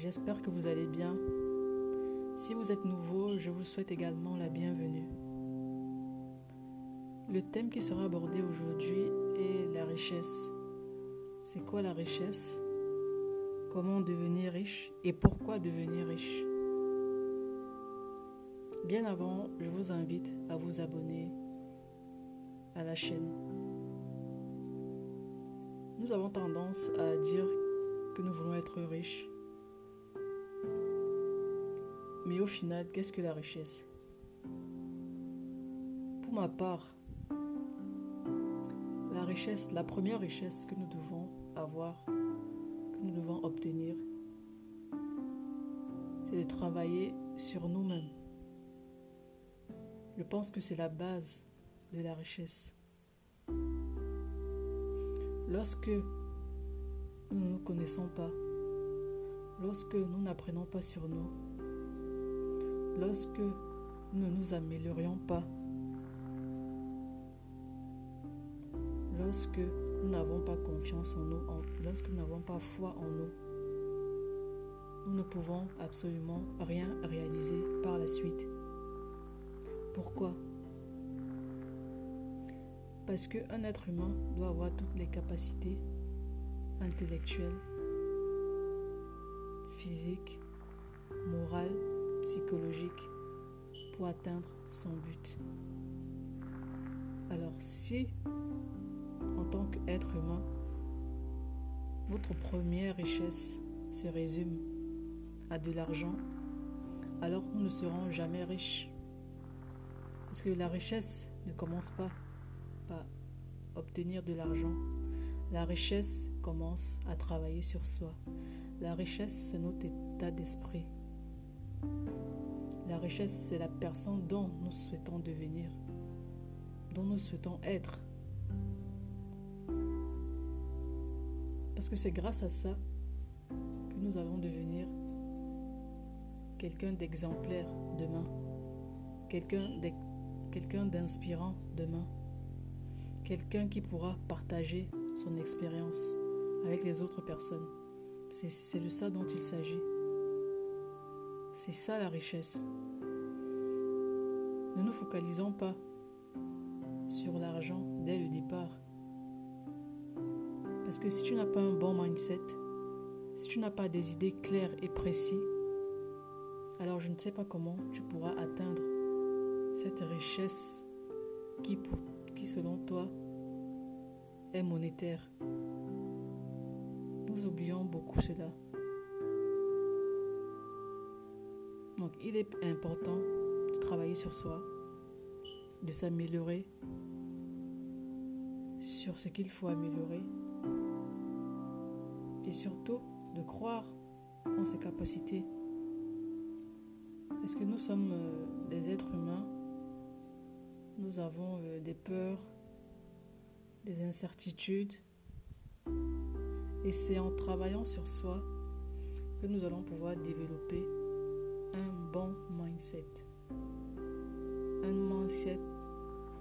j'espère que vous allez bien. Si vous êtes nouveau, je vous souhaite également la bienvenue. Le thème qui sera abordé aujourd'hui est la richesse. C'est quoi la richesse? Comment devenir riche et pourquoi devenir riche? Bien avant, je vous invite à vous abonner à la chaîne. Nous avons tendance à dire que nous voulons être riches. Mais au final, qu'est-ce que la richesse? Pour ma part, la richesse, la première richesse que nous devons avoir, que nous devons obtenir, c'est de travailler sur nous-mêmes. Je pense que c'est la base de la richesse. Lorsque nous ne nous connaissons pas, lorsque nous n'apprenons pas sur nous, lorsque nous ne nous améliorions pas, lorsque nous n'avons pas confiance en nous, lorsque nous n'avons pas foi en nous, nous ne pouvons absolument rien réaliser par la suite. Pourquoi? Parce qu'un être humain doit avoir toutes les capacités intellectuelles, physiques, morales, psychologiques pour atteindre son but. Alors si, en tant qu'être humain, notre première richesse se résume à de l'argent, alors nous ne serons jamais riches. Parce que la richesse ne commence pas obtenir de l'argent. La richesse commence à travailler sur soi. La richesse, c'est notre état d'esprit. La richesse, c'est la personne dont nous souhaitons devenir, dont nous souhaitons être. Parce que c'est grâce à ça que nous allons devenir quelqu'un d'exemplaire demain, quelqu'un d'inspirant demain quelqu'un qui pourra partager son expérience avec les autres personnes. C'est de ça dont il s'agit. C'est ça la richesse. Ne nous focalisons pas sur l'argent dès le départ. Parce que si tu n'as pas un bon mindset, si tu n'as pas des idées claires et précises, alors je ne sais pas comment tu pourras atteindre cette richesse qui, qui selon toi, est monétaire. Nous oublions beaucoup cela. Donc il est important de travailler sur soi, de s'améliorer sur ce qu'il faut améliorer et surtout de croire en ses capacités. Est-ce que nous sommes euh, des êtres humains Nous avons euh, des peurs, des incertitudes. Et c'est en travaillant sur soi que nous allons pouvoir développer un bon mindset. Un mindset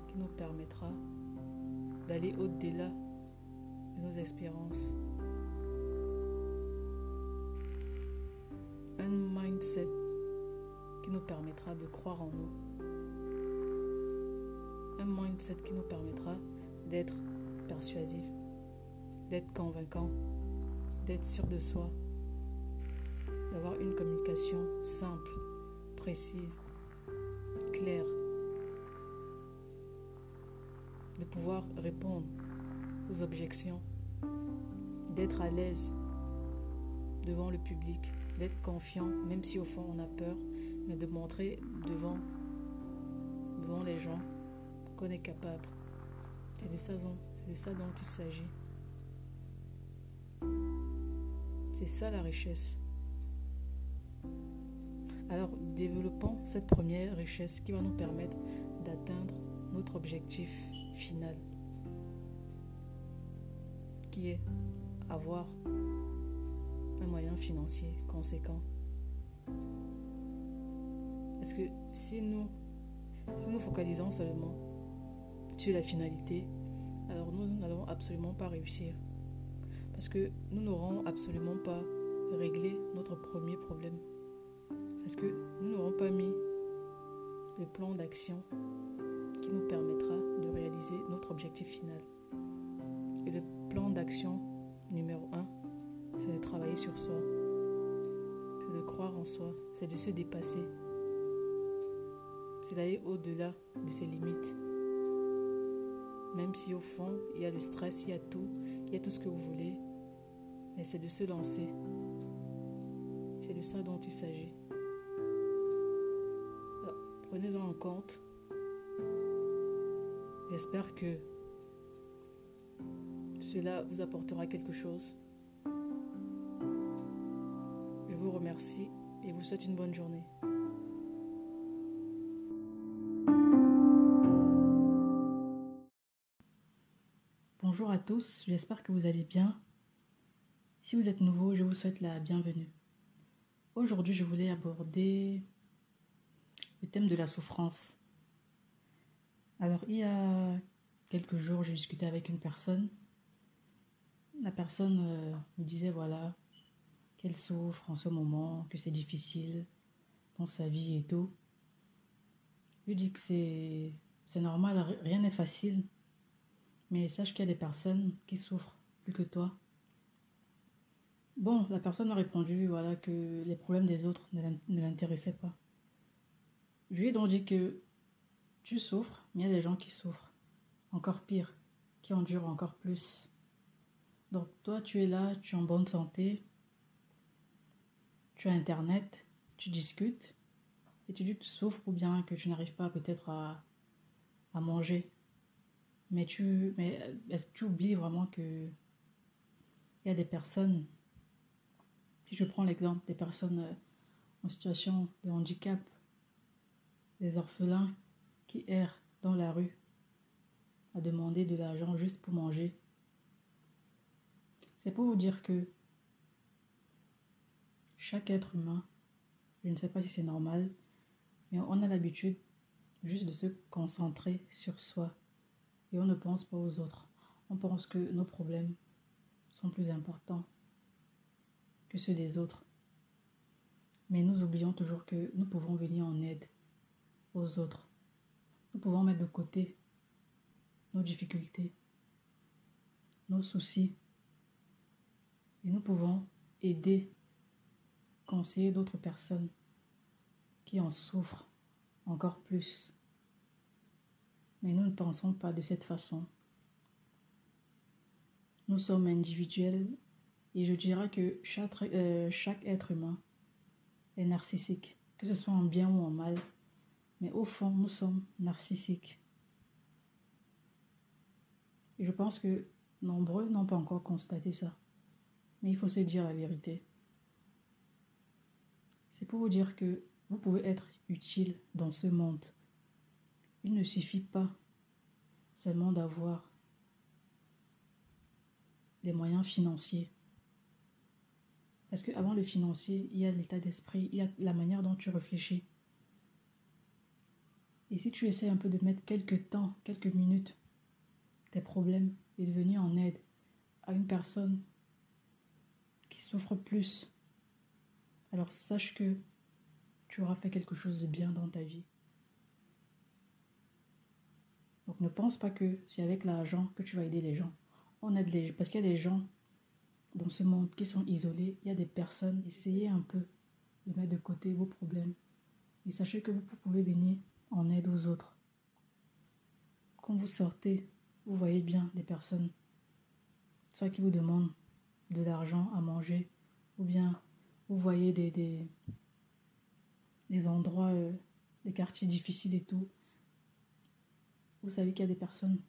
qui nous permettra d'aller au-delà de nos espérances. Un mindset qui nous permettra de croire en nous. Un mindset qui nous permettra d'être persuasif, d'être convaincant, d'être sûr de soi, une communication simple, précise, claire, de pouvoir répondre aux objections, d'être à l'aise devant le public, d'être confiant, même si au fond on a peur, mais de montrer devant, devant les gens qu'on est capable. C'est de ça dont, de ça dont il s'agit. C'est ça la richesse. Alors développons cette première richesse qui va nous permettre d'atteindre notre objectif final, qui est avoir un moyen financier conséquent. Parce que si nous, nous focalisons seulement sur la finalité, alors nous n'allons absolument pas réussir. Parce que nous n'aurons absolument pas régler notre premier problème. Parce que nous n'aurons pas mis le plan d'action qui nous permettra de réaliser notre objectif final. Et le plan d'action numéro un, c'est de travailler sur soi. C'est de croire en soi. C'est de se dépasser. C'est d'aller au-delà de ses limites. Même si au fond, il y a le stress, il y a tout, il y a tout ce que vous voulez. Mais c'est de se lancer. C'est de ça dont il s'agit. Prenez-en en compte. J'espère que cela vous apportera quelque chose. Je vous remercie et vous souhaite une bonne journée. Bonjour à tous, j'espère que vous allez bien. Si vous êtes nouveau, je vous souhaite la bienvenue. Aujourd'hui, je voulais aborder le thème de la souffrance. Alors, il y a quelques jours, j'ai discuté avec une personne. La personne euh, me disait, voilà, qu'elle souffre en ce moment, que c'est difficile dans sa vie et tout. Je lui dis que c'est, c'est normal, rien n'est facile. Mais sache qu'il y a des personnes qui souffrent plus que toi. Bon, la personne a répondu voilà, que les problèmes des autres ne l'intéressaient pas. Je lui donc dit que tu souffres, mais il y a des gens qui souffrent. Encore pire, qui endurent encore plus. Donc toi, tu es là, tu es en bonne santé, tu as Internet, tu discutes, et tu dis que tu souffres ou bien que tu n'arrives pas peut-être à, à manger. Mais tu, mais est-ce que tu oublies vraiment que il y a des personnes, si je prends l'exemple des personnes en situation de handicap, des orphelins qui errent dans la rue à demander de l'argent juste pour manger. C'est pour vous dire que chaque être humain, je ne sais pas si c'est normal, mais on a l'habitude juste de se concentrer sur soi et on ne pense pas aux autres. On pense que nos problèmes sont plus importants que ceux des autres. Mais nous oublions toujours que nous pouvons venir en aide aux autres. Nous pouvons mettre de côté nos difficultés, nos soucis, et nous pouvons aider, conseiller d'autres personnes qui en souffrent encore plus. Mais nous ne pensons pas de cette façon. Nous sommes individuels et je dirais que chaque, euh, chaque être humain est narcissique, que ce soit en bien ou en mal. Mais au fond, nous sommes narcissiques. Et je pense que nombreux n'ont pas encore constaté ça. Mais il faut se dire la vérité. C'est pour vous dire que vous pouvez être utile dans ce monde. Il ne suffit pas seulement d'avoir des moyens financiers. Parce qu'avant le financier, il y a l'état d'esprit, il y a la manière dont tu réfléchis. Et si tu essaies un peu de mettre quelques temps, quelques minutes, tes problèmes et de venir en aide à une personne qui souffre plus, alors sache que tu auras fait quelque chose de bien dans ta vie. Donc ne pense pas que c'est avec l'argent que tu vas aider les gens. On aide les parce qu'il y a des gens dans ce monde qui sont isolés, il y a des personnes, essayez un peu de mettre de côté vos problèmes et sachez que vous pouvez venir en aide aux autres. Quand vous sortez, vous voyez bien des personnes, soit qui vous demandent de l'argent à manger, ou bien vous voyez des, des, endroits, euh, des quartiers difficiles et tout. Vous savez qu'il y a des personnes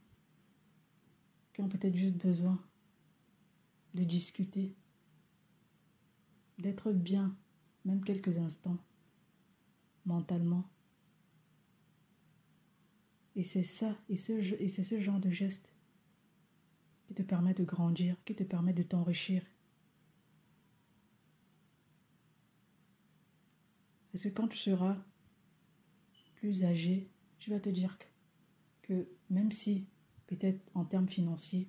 qui ont peut-être juste besoin de discuter, d'être bien, même quelques instants, mentalement. Et c'est ça, et, ce, et c'est ce genre de geste qui te permet de grandir, qui te permet de t'enrichir. Parce que quand tu seras plus âgé, tu vas te dire que, même si, peut-être en termes financiers,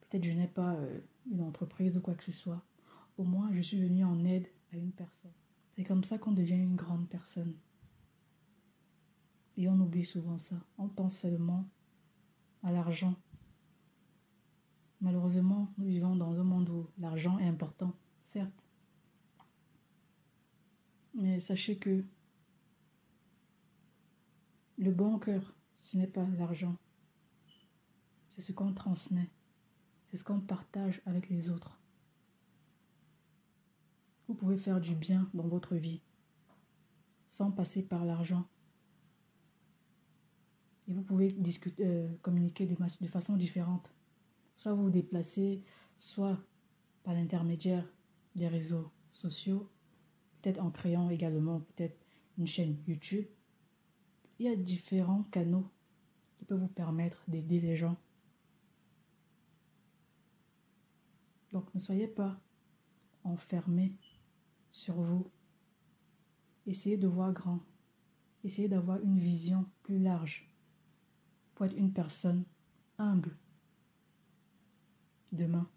peut-être je n'ai pas euh, une entreprise ou quoi que ce soit, au moins je suis venu en aide à une personne. C'est comme ça qu'on devient une grande personne. Et on oublie souvent ça. On pense seulement à l'argent. Malheureusement, nous vivons dans un monde où l'argent est important, certes. Mais sachez que le bon cœur, ce n'est pas l'argent. C'est ce qu'on transmet. C'est ce qu'on partage avec les autres. Vous pouvez faire du bien dans votre vie sans passer par l'argent. Et vous pouvez discuter, euh, communiquer de, façon différente. Soit vous vous déplacez, soit par l'intermédiaire des réseaux sociaux, peut-être en créant également peut-être une chaîne YouTube. Il y a différents canaux qui peuvent vous permettre d'aider les gens. Donc ne soyez pas enfermés sur vous. Essayez de voir grand. Essayez d'avoir une vision plus large pour être une personne humble demain.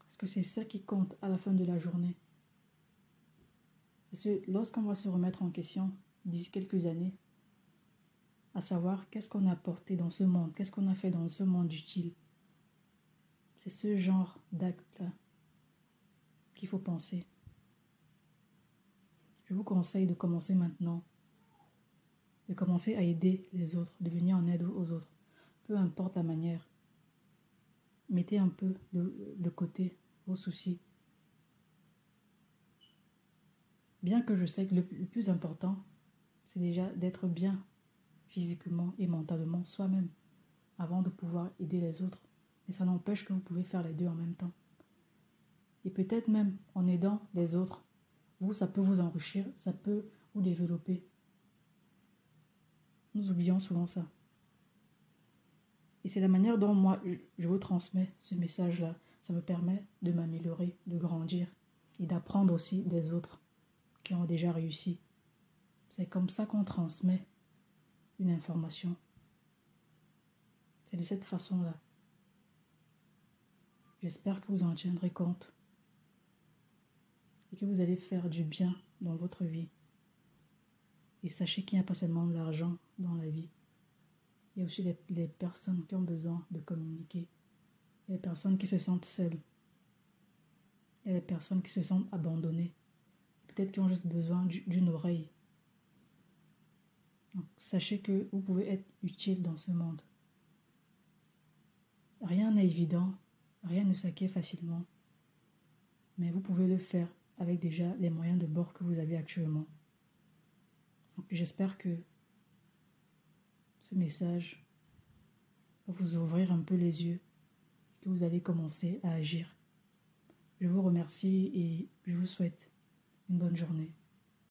Parce que c'est ça qui compte à la fin de la journée? Parce que lorsqu'on va se remettre en question d'ici quelques années, à savoir qu'est-ce qu'on a apporté dans ce monde, qu'est-ce qu'on a fait dans ce monde utile, c'est ce genre d'acte-là qu'il faut penser. Je vous conseille de commencer maintenant, de commencer à aider les autres, de venir en aide aux autres, peu importe la manière. Mettez un peu de, côté vos soucis. Bien que je sais que le, plus important, c'est déjà d'être bien physiquement et mentalement soi-même avant de pouvoir aider les autres. Et ça n'empêche que vous pouvez faire les deux en même temps. Et peut-être même en aidant les autres, vous, ça peut vous enrichir, ça peut vous développer. Nous oublions souvent ça. Et c'est la manière dont moi, je vous transmets ce message-là. Ça me permet de m'améliorer, de grandir et d'apprendre aussi des autres qui ont déjà réussi. C'est comme ça qu'on transmet une information. C'est de cette façon-là. J'espère que vous en tiendrez compte et que vous allez faire du bien dans votre vie. Et sachez qu'il n'y a pas seulement de l'argent dans la vie. Il y a aussi les, personnes qui ont besoin de communiquer. Il les personnes qui se sentent seules. Il les personnes qui se sentent abandonnées. Peut-être qui ont juste besoin d'une oreille. Sachez que vous pouvez être utile dans ce monde. Rien n'est évident, rien ne s'acquiert facilement, mais vous pouvez le faire avec déjà les moyens de bord que vous avez actuellement. J'espère que ce message va vous ouvrir un peu les yeux, que vous allez commencer à agir. Je vous remercie et je vous souhaite une bonne journée.